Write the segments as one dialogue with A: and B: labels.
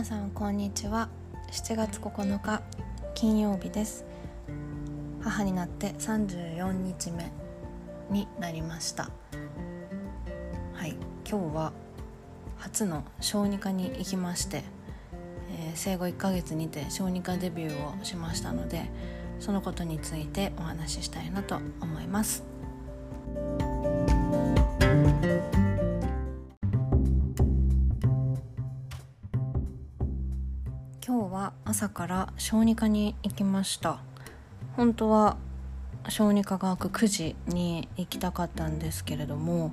A: 皆さんこんにちは。7月9日金曜日です。母になって34日目になりました。はい。今日は初の小児科に行きまして、えー、生後1ヶ月にて小児科デビューをしましたのでそのことについてお話ししたいなと思います。朝から小児科に行きました。本当は小児科が開く9時に行きたかったんですけれども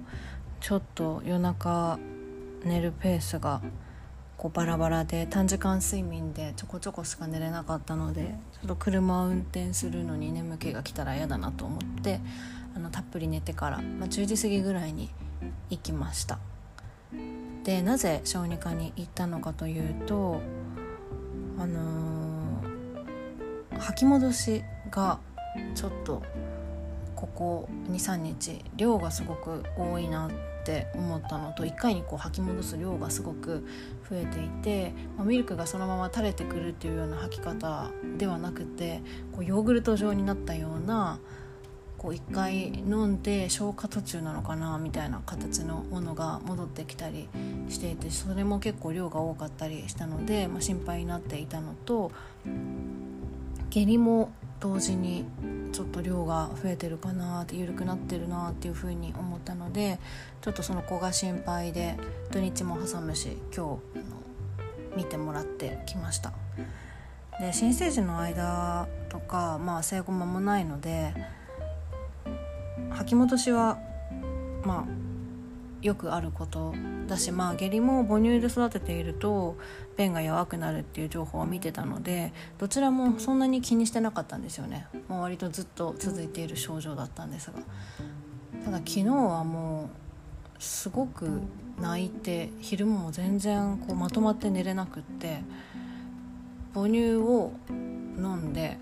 A: ちょっと夜中寝るペースがこうバラバラで短時間睡眠でちょこちょこしか寝れなかったのでちょっと車を運転するのに眠気が来たら嫌だなと思ってあのたっぷり寝てから、まあ、10時過ぎぐらいに行きました。でなぜ小児科に行ったのかというとあのー、吐き戻しがちょっとここ23日量がすごく多いなって思ったのと1回にこう吐き戻す量がすごく増えていて、ま、ミルクがそのまま垂れてくるっていうような吐き方ではなくてこうヨーグルト状になったようなこう1回飲んで消化途中なのかなみたいな形のものが戻ってきたりしていてそれも結構量が多かったりしたので、まあ、心配になっていたのと下痢も同時にちょっと量が増えてるかなって緩くなってるなっていうふうに思ったのでちょっとその子が心配で土日も挟むし今日見てもらってきました。で新生児の間とか、まあ、生後間もないので吐き戻しはまあよくあることだしまあ下痢も母乳で育てていると便が弱くなるっていう情報を見てたのでどちらもそんなに気にしてなかったんですよね、まあ、割とずっと続いている症状だったんですが。ただ昨日はもうすごく泣いて昼間も全然こうまとまって寝れなくって母乳を飲んで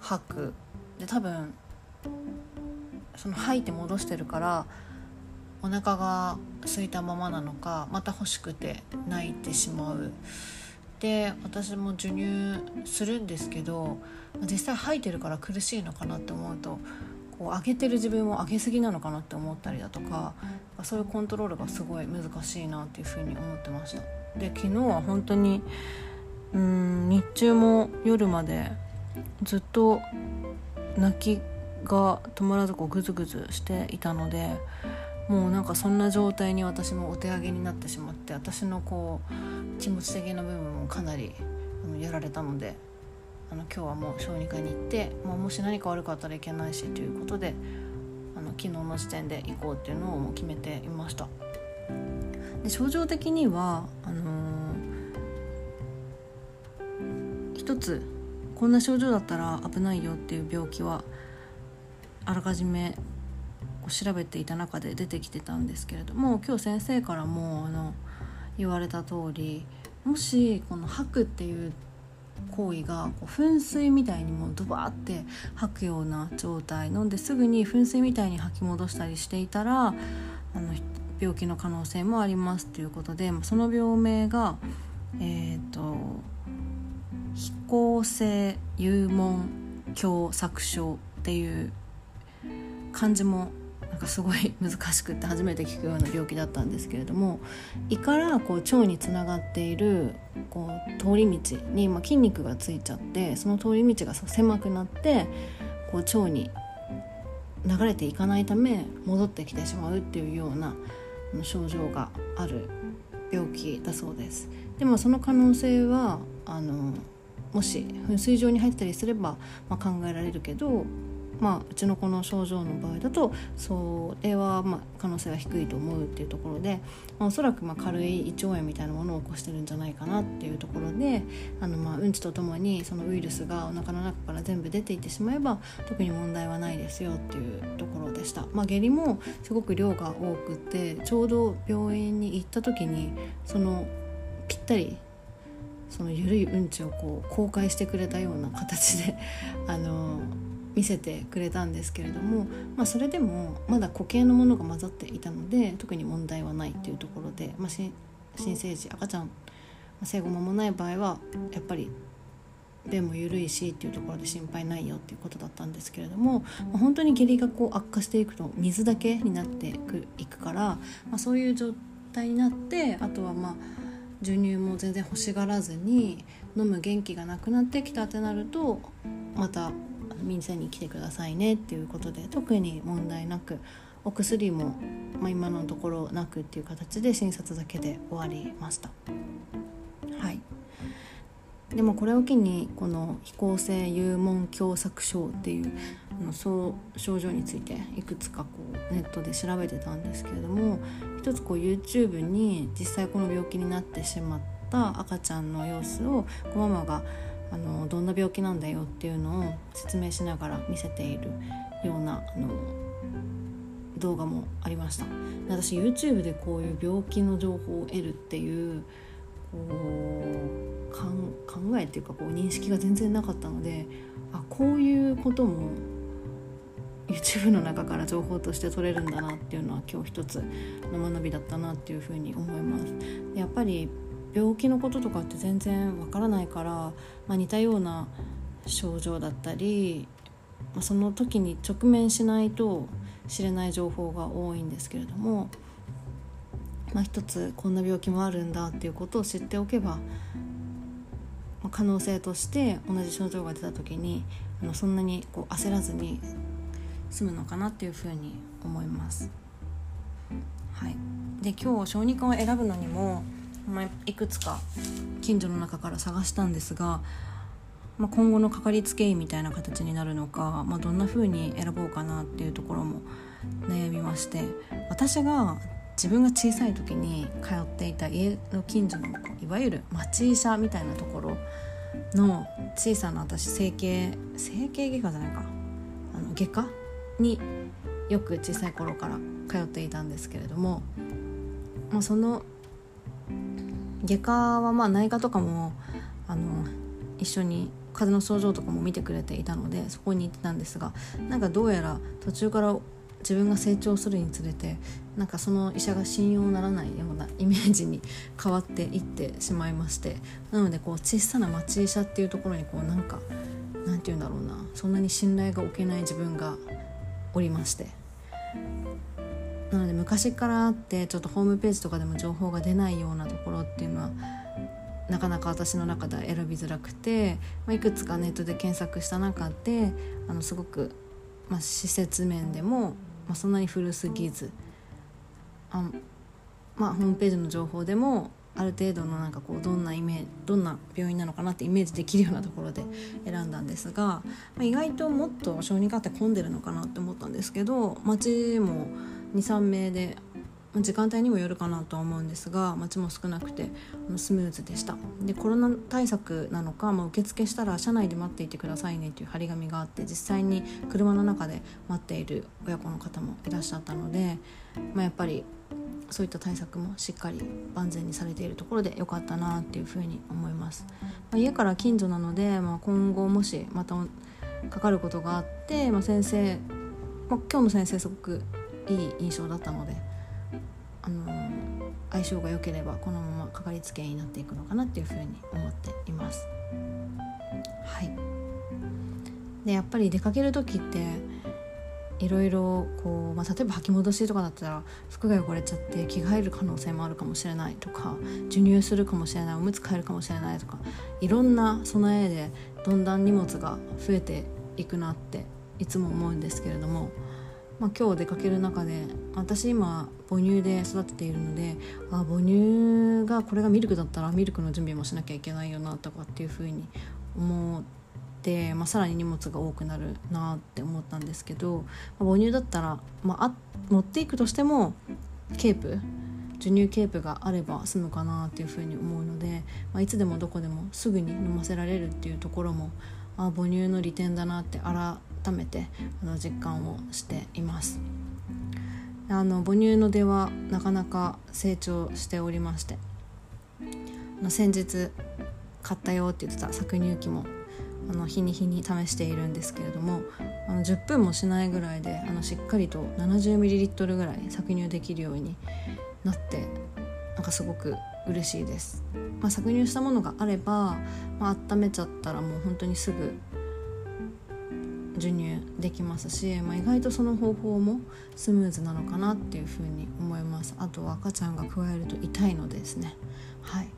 A: 吐く。で多分その吐いて戻してるからお腹が空いたままなのかまた欲しくて泣いてしまう。で私も授乳するんですけど実際吐いてるから苦しいのかなって思うとこう上げてる自分を上げすぎなのかなって思ったりだとかそういうコントロールがすごい難しいなっていうふうに思ってました。で昨日は本当にうん日中も夜までずっと泣きが止まらずこうグズグズしていたのでもうなんかそんな状態に私もお手上げになってしまって私のこう気持ち的な部分もかなりあのやられたのであの今日はもう小児科に行って、まあ、もし何か悪かったらいけないしということであの昨日の時点で行こうっていうのをもう決めていました。で症状的にはあのー、一つこんな症状だったら危ないよっていう病気はあらかじめ調べていた中で出てきてたんですけれども今日先生からもあの言われた通りもしこの吐くっていう行為がこう噴水みたいにもうドバーって吐くような状態飲んですぐに噴水みたいに吐き戻したりしていたらあの病気の可能性もありますということでその病名がえっ、ー、と飛行性幽門狭窄症っていう漢字もなんかすごい難しくって初めて聞くような病気だったんですけれども胃からこう腸につながっているこう通り道に、まあ、筋肉がついちゃってその通り道が狭くなってこう腸に流れていかないため戻ってきてしまうっていうような症状がある病気だそうです。でもその可能性はあのもし噴水状に入ったりすれば、まあ、考えられるけどまあ、うちの子の症状の場合だとそれはまあ可能性は低いと思うっていうところで、まあ、おそらくまあ軽い胃腸炎みたいなものを起こしてるんじゃないかなっていうところであのまあうんちとともにそのウイルスがお腹の中から全部出ていってしまえば特に問題はないですよっていうところでした。まあ、下痢もすごく量が多くてちょうど病院に行った時にそのぴったりその緩いうんちをこう公開してくれたような形であの見せてくれたんですけれども、まあ、それでもまだ固形のものが混ざっていたので特に問題はないっていうところで、まあ、新生児赤ちゃん生後間もない場合はやっぱり便も緩いしっていうところで心配ないよっていうことだったんですけれども、まあ、本当に下痢がこう悪化していくと水だけになっていくいくから、まあ、そういう状態になってあとはまあ授乳も全然欲しがらずに飲む元気がなくなってきたってなるとまた店に来てくださいねっていうことで特に問題なくお薬も、まあ、今のところなくっていう形で診察だけで終わりました。はいでもこれを機にこの非行性幽門狭窄症っていうあのそう症状についていくつかこうネットで調べてたんですけれども一つこう YouTube に実際この病気になってしまった赤ちゃんの様子をママがあのどんな病気なんだよっていうのを説明しながら見せているようなあの動画もありました私 YouTube でこういう病気の情報を得るっていうこう考えっていうかこう認識が全然なかったのであこういうことも YouTube の中から情報として取れるんだなっていうのは今日一つの学びだったなっていうふうに思います。やっぱり病気のこととかって全然わからないから、まあ、似たような症状だったり、まあ、その時に直面しないと知れない情報が多いんですけれども、まあ、一つこんな病気もあるんだっていうことを知っておけば、まあ、可能性として同じ症状が出た時にあのそんなにこう焦らずに済むのかなっていうふうに思います。はい、で今日小児科を選ぶのにもまあ、いくつか近所の中から探したんですが、まあ、今後のかかりつけ医みたいな形になるのか、まあ、どんな風に選ぼうかなっていうところも悩みまして私が自分が小さい時に通っていた家の近所のいわゆる町医者みたいなところの小さな私整形整形外科じゃないか。あの外科によく小さい頃から通っていたんですけれども、まあ、その外科はまあ内科とかもあの一緒に風邪の症状とかも見てくれていたのでそこに行ってたんですがなんかどうやら途中から自分が成長するにつれてなんかその医者が信用ならないようなイメージに変わっていってしまいまして なのでこう小さな町医者っていうところにこうなんかなんて言うんだろうなそんなに信頼が置けない自分がおりまして。なので昔からあってちょっとホームページとかでも情報が出ないようなところっていうのはなかなか私の中では選びづらくて、まあ、いくつかネットで検索した中であのすごく、まあ、施設面でも、まあ、そんなに古すぎずあ、まあ、ホームページの情報でもある程度のなんかこうどんなイメージどんな病院なのかなってイメージできるようなところで 選んだんですが、まあ、意外ともっと小児科って混んでるのかなって思ったんですけど街も23名で時間帯にもよるかなとは思うんですが街も少なくてスムーズでした。でコロナ対策なのか、まあ、受付したら車内で待っていてくださいねという張り紙があって実際に車の中で待っている親子の方もいらっしゃったので、まあ、やっぱりそういった対策もしっかり万全にされているところで良かったなっていうふうに思います、まあ、家から近所なので、まあ、今後もしまたかかることがあって、まあ、先生、まあ、今日の先生すごくいい印象だったので、あのー、相性が良ければこのままかかりつけ医になっていくのかなっていうふうに思っています。はいでやっぱり出かける時っていろいろこう、まあ、例えば履き戻しとかだったら服が汚れちゃって着替える可能性もあるかもしれないとか授乳するかもしれないおむつ替えるかもしれないとかいろんな備えでどんどん荷物が増えていくなっていつも思うんですけれどもまあ、今日出かける中で私今母乳で育てているのであ母乳がこれがミルクだったらミルクの準備もしなきゃいけないよなとかっていうふうに思って、まあ、さらに荷物が多くなるなって思ったんですけど、まあ、母乳だったら、まあ、持っていくとしてもケープ授乳ケープがあれば済むかなっていうふうに思うので、まあ、いつでもどこでもすぐに飲ませられるっていうところもあ母乳の利点だなって改めてあの実感をしています。あの母乳の出はなかなか成長しておりましてあの先日買ったよって言ってた搾乳機もあの日に日に試しているんですけれどもあの10分もしないぐらいであのしっかりと 70ml ぐらい搾乳できるようになってなんかすごく嬉しいです、まあ、搾乳したものがあれば、まあ温めちゃったらもう本当にすぐ授乳できますし、まあ、意外とその方法もスムーズなのかなっていうふうに思います。あとは赤ちゃんが加えると痛いのでですね。はい、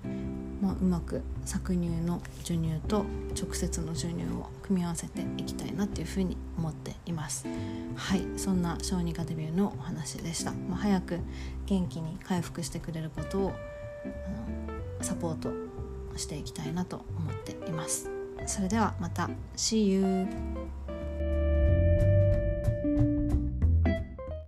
A: まあ、うまく搾乳の授乳と直接の授乳を組み合わせていきたいなっていうふうに思っています。はい。そんな小児科デビューのお話でした、まあ、早く元気に回復してくれることをあサポートしていきたいなと思っています。それではまた。See you!